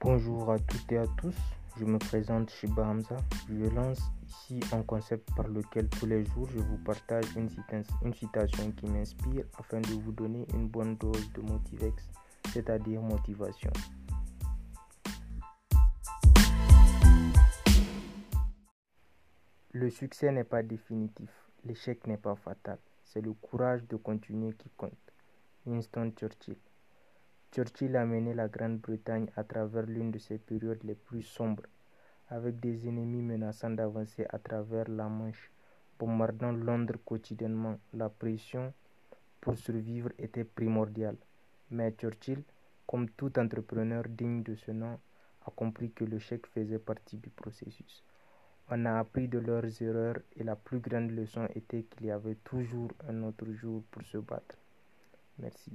Bonjour à toutes et à tous, je me présente Shiba Hamza. Je lance ici un concept par lequel tous les jours je vous partage une, citation qui m'inspire afin de vous donner une bonne dose de Motivex, c'est-à-dire motivation. Le succès n'est pas définitif, l'échec n'est pas fatal, c'est le courage de continuer qui compte. Winston Churchill. Churchill a mené la Grande-Bretagne à travers l'une de ses périodes les plus sombres, avec des ennemis menaçant d'avancer à travers la Manche, bombardant Londres quotidiennement. La pression pour survivre était primordiale. Mais Churchill, comme tout entrepreneur digne de ce nom, a compris que l'échec faisait partie du processus. On a appris de leurs erreurs et la plus grande leçon était qu'il y avait toujours un autre jour pour se battre. Merci.